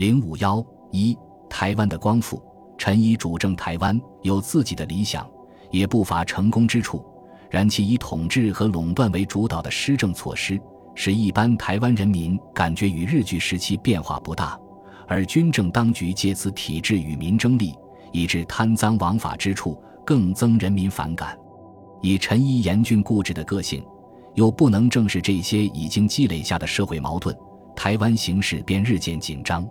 零五幺一，台湾的光复。陈仪主政台湾，有自己的理想，也不乏成功之处。然其以统治和垄断为主导的施政措施，使一般台湾人民感觉与日据时期变化不大。而军政当局借此体制与民争利，以致贪赃枉法之处，更增人民反感。以陈仪严峻固执的个性，又不能正视这些已经积累下的社会矛盾，台湾形势便日渐紧张。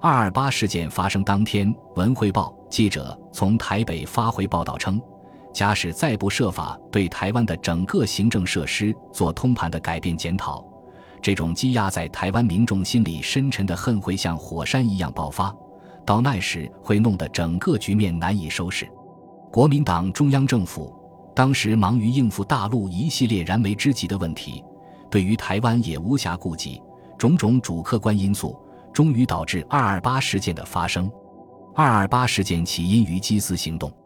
二二八事件发生当天，《文汇报》记者从台北发回报道称，假使再不设法对台湾的整个行政设施做通盘的改变检讨，这种积压在台湾民众心里深沉的恨会像火山一样爆发，到那时会弄得整个局面难以收拾。国民党中央政府当时忙于应付大陆一系列燃眉之急的问题，对于台湾也无暇顾及，种种主客观因素。终于导致二二八事件的发生。二二八事件起因于缉私行动。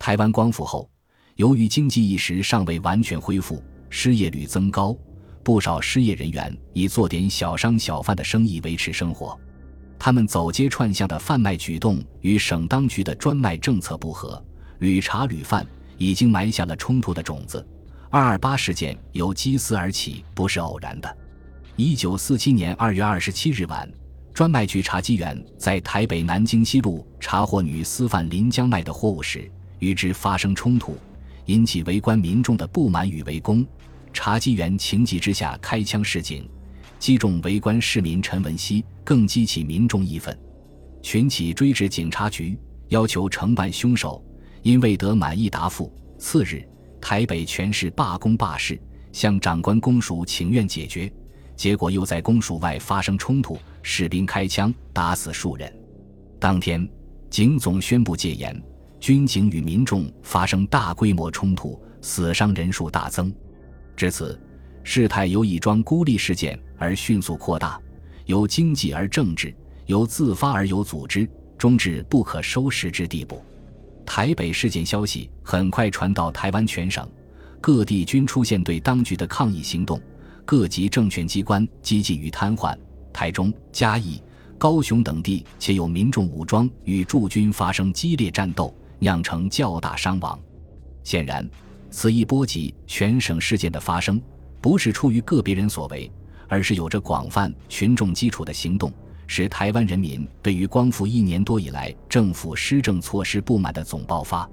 台湾光复后，由于经济一时尚未完全恢复，失业率增高，不少失业人员以做点小商小贩的生意维持生活。他们走街串巷的贩卖举动与省当局的专卖政策不合，屡查屡犯，已经埋下了冲突的种子。二二八事件由缉私而起，不是偶然的。一九四七年二月二十七日晚。专卖局查缉员在台北南京西路查获女私贩林江卖的货物时，与之发生冲突，引起围观民众的不满与围攻。查缉员情急之下开枪示警，击中围观市民陈文熙，更激起民众义愤。群起追至警察局，要求惩办凶手，因未得满意答复。次日，台北全市罢工罢市，向长官公署请愿解决。结果又在公署外发生冲突，士兵开枪打死数人。当天，警总宣布戒严，军警与民众发生大规模冲突，死伤人数大增。至此，事态由一桩孤立事件而迅速扩大，由经济而政治，由自发而有组织，终至不可收拾之地步。台北事件消息很快传到台湾全省，各地均出现对当局的抗议行动。各级政权机关几近于瘫痪，台中、嘉义、高雄等地且有民众武装与驻军发生激烈战斗，酿成较大伤亡。显然，此一波及全省事件的发生，不是出于个别人所为，而是有着广泛群众基础的行动，是台湾人民对于光复一年多以来政府施政措施不满的总爆发。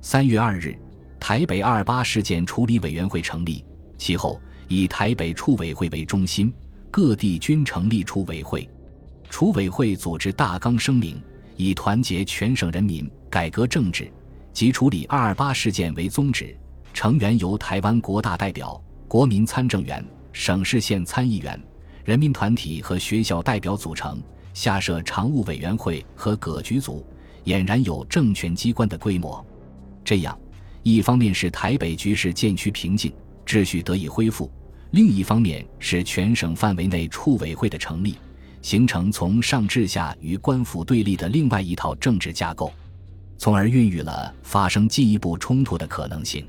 三月二日，台北二二八事件处理委员会成立，其后。以台北处委会为中心，各地均成立处委会。处委会组织大纲声明，以团结全省人民、改革政治及处理二二八事件为宗旨。成员由台湾国大代表、国民参政员、省市县参议员、人民团体和学校代表组成，下设常务委员会和各局组，俨然有政权机关的规模。这样，一方面是台北局势渐趋平静。秩序得以恢复，另一方面是全省范围内处委会的成立，形成从上至下与官府对立的另外一套政治架构，从而孕育了发生进一步冲突的可能性。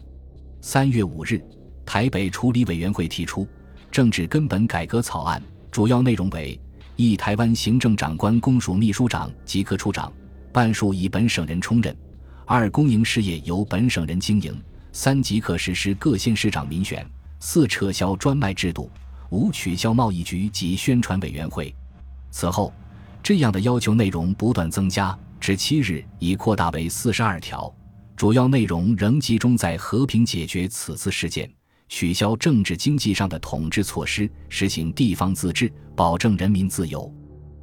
三月五日，台北处理委员会提出政治根本改革草案，主要内容为：一、台湾行政长官公署秘书长及科处长半数以本省人充任；二、公营事业由本省人经营。三即可实施各县市长民选；四撤销专卖制度；五取消贸易局及宣传委员会。此后，这样的要求内容不断增加，至七日已扩大为四十二条，主要内容仍集中在和平解决此次事件，取消政治经济上的统治措施，实行地方自治，保证人民自由。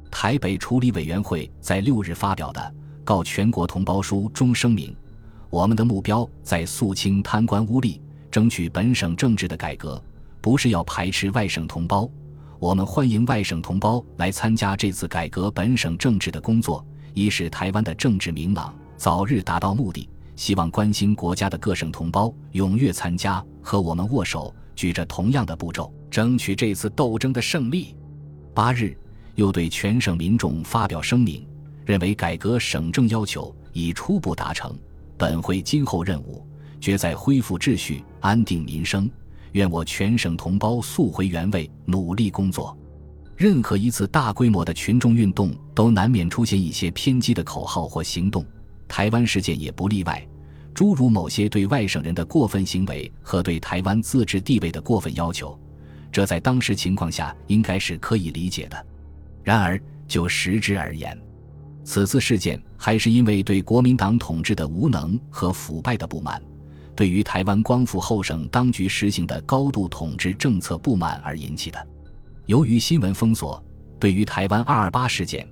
台北处理委员会在六日发表的《告全国同胞书》中声明。我们的目标在肃清贪官污吏，争取本省政治的改革，不是要排斥外省同胞。我们欢迎外省同胞来参加这次改革本省政治的工作，以使台湾的政治明朗，早日达到目的。希望关心国家的各省同胞踊跃参加，和我们握手，举着同样的步骤，争取这次斗争的胜利。八日，又对全省民众发表声明，认为改革省政要求已初步达成。本会今后任务，决在恢复秩序、安定民生。愿我全省同胞速回原位，努力工作。任何一次大规模的群众运动都难免出现一些偏激的口号或行动，台湾事件也不例外。诸如某些对外省人的过分行为和对台湾自治地位的过分要求，这在当时情况下应该是可以理解的。然而就实质而言，此次事件还是因为对国民党统治的无能和腐败的不满，对于台湾光复后省当局实行的高度统治政策不满而引起的。由于新闻封锁，对于台湾二二八事件，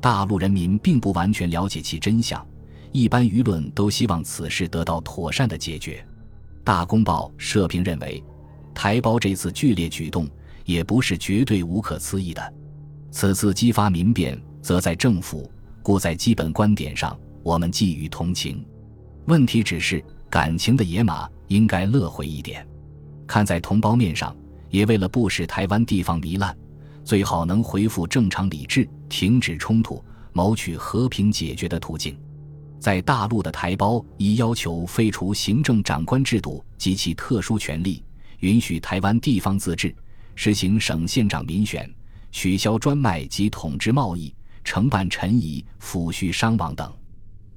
大陆人民并不完全了解其真相。一般舆论都希望此事得到妥善的解决。大公报社评认为，台胞这次剧烈举动也不是绝对无可思议的。此次激发民变，则在政府，故在基本观点上，我们寄予同情。问题只是，感情的野马应该乐回一点。看在同胞面上，也为了不使台湾地方糜烂，最好能恢复正常理智，停止冲突，谋取和平解决的途径。在大陆的台胞已要求废除行政长官制度及其特殊权利，允许台湾地方自治，实行省县长民选，取消专卖及统治贸易，承办陈仪抚恤伤亡等。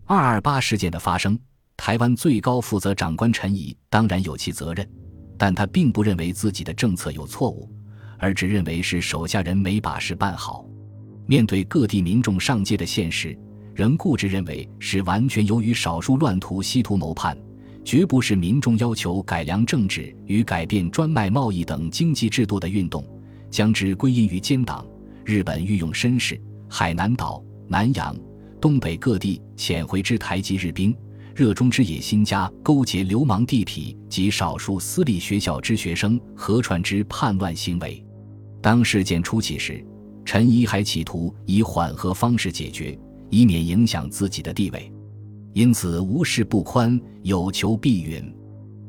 二二八事件的发生，台湾最高负责长官陈仪当然有其责任，但他并不认为自己的政策有错误，而只认为是手下人没把事办好。面对各地民众上街的现实。仍固执认为是完全由于少数乱徒稀图谋叛，绝不是民众要求改良政治与改变专卖贸易等经济制度的运动，将之归因于奸党。日本御用绅士、海南岛、南洋、东北各地遣回之台籍日兵，热衷之野心家勾结流氓地痞及少数私立学校之学生，合传之叛乱行为。当事件初起时，陈仪还企图以缓和方式解决。以免影响自己的地位，因此无事不宽，有求必允。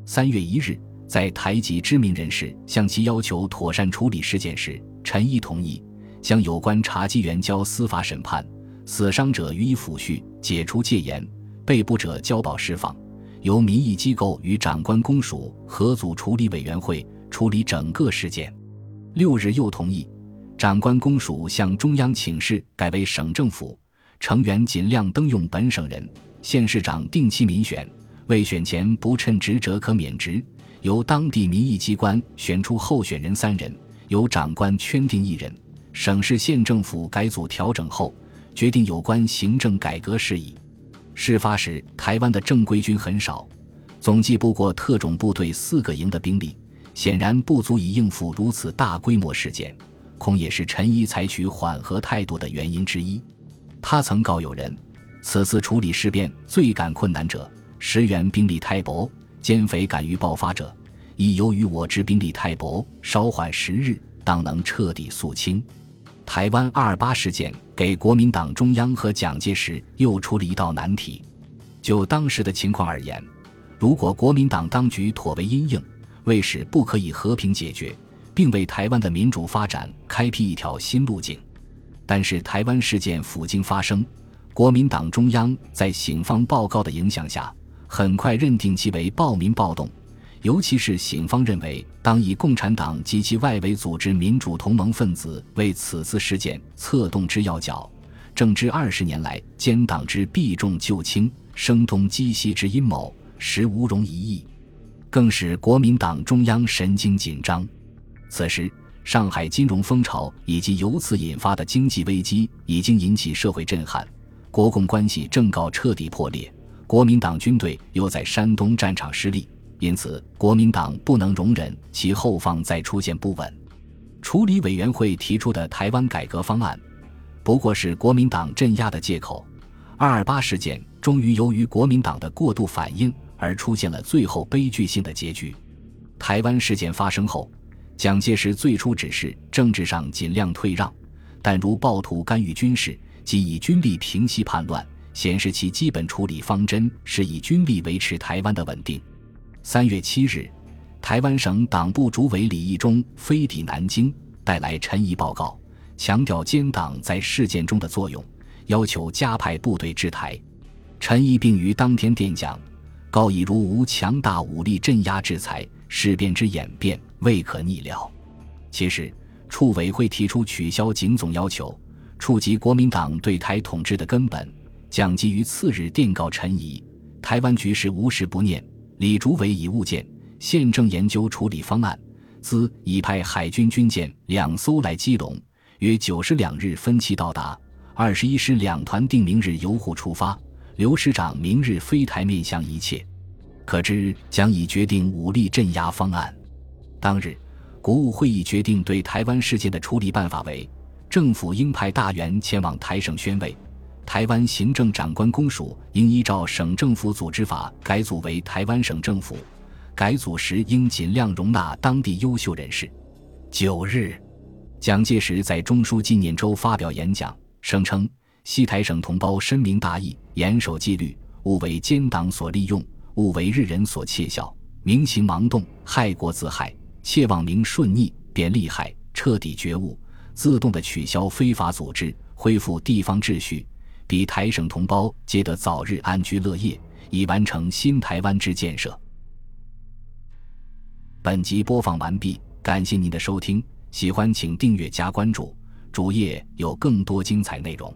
三月一日，在台籍知名人士向其要求妥善处理事件时，陈毅同意将有关查缉员交司法审判，死伤者予以抚恤，解除戒严，被捕者交保释放，由民意机构与长官公署合组处理委员会处理整个事件。六日又同意，长官公署向中央请示改为省政府。成员尽量登用本省人，县市长定期民选，未选前不称职者可免职。由当地民意机关选出候选人三人，由长官圈定一人。省市县政府改组调整后，决定有关行政改革事宜。事发时，台湾的正规军很少，总计不过特种部队四个营的兵力，显然不足以应付如此大规模事件，恐也是陈仪采取缓和态度的原因之一。他曾告友人：“此次处理事变最感困难者，石原兵力太薄，奸匪敢于爆发者，亦由于我之兵力太薄，稍缓时日，当能彻底肃清。”台湾二二八事件给国民党中央和蒋介石又出了一道难题。就当时的情况而言，如果国民党当局妥为阴应，为使不可以和平解决，并为台湾的民主发展开辟一条新路径。但是台湾事件甫经发生，国民党中央在警方报告的影响下，很快认定其为暴民暴动。尤其是警方认为，当以共产党及其外围组织民主同盟分子为此次事件策动之要角，正知二十年来奸党之避重就轻、声东击西之阴谋，实无容疑义，更使国民党中央神经紧张。此时。上海金融风潮以及由此引发的经济危机已经引起社会震撼，国共关系正告彻底破裂，国民党军队又在山东战场失利，因此国民党不能容忍其后方再出现不稳。处理委员会提出的台湾改革方案，不过是国民党镇压的借口。二二八事件终于由于国民党的过度反应而出现了最后悲剧性的结局。台湾事件发生后。蒋介石最初只是政治上尽量退让，但如暴徒干预军事及以军力平息叛乱，显示其基本处理方针是以军力维持台湾的稳定。三月七日，台湾省党部主委李义忠飞抵南京，带来陈仪报告，强调奸党在事件中的作用，要求加派部队治台。陈毅并于当天电讲，告以如无强大武力镇压制裁，事变之演变。未可逆料。其实，处委会提出取消警总要求，触及国民党对台统治的根本。蒋基于次日电告陈仪：台湾局势无时不念，李竹伟已物件，现正研究处理方案。兹已派海军军舰两艘来基隆，约九十两日分期到达。二十一师两团定明日由沪出发。刘师长明日飞台面向一切，可知将已决定武力镇压方案。当日，国务会议决定对台湾事件的处理办法为：政府应派大员前往台省宣慰。台湾行政长官公署应依照省政府组织法改组为台湾省政府。改组时应尽量容纳当地优秀人士。九日，蒋介石在中书纪念周发表演讲，声称西台省同胞深明大义，严守纪律，勿为奸党所利用，勿为日人所窃笑，明情盲动，害国自害，切望明顺逆，便利害，彻底觉悟，自动的取消非法组织，恢复地方秩序，比台省同胞皆得早日安居乐业，以完成新台湾之建设。本集播放完毕，感谢您的收听，喜欢请订阅加关注，主页有更多精彩内容。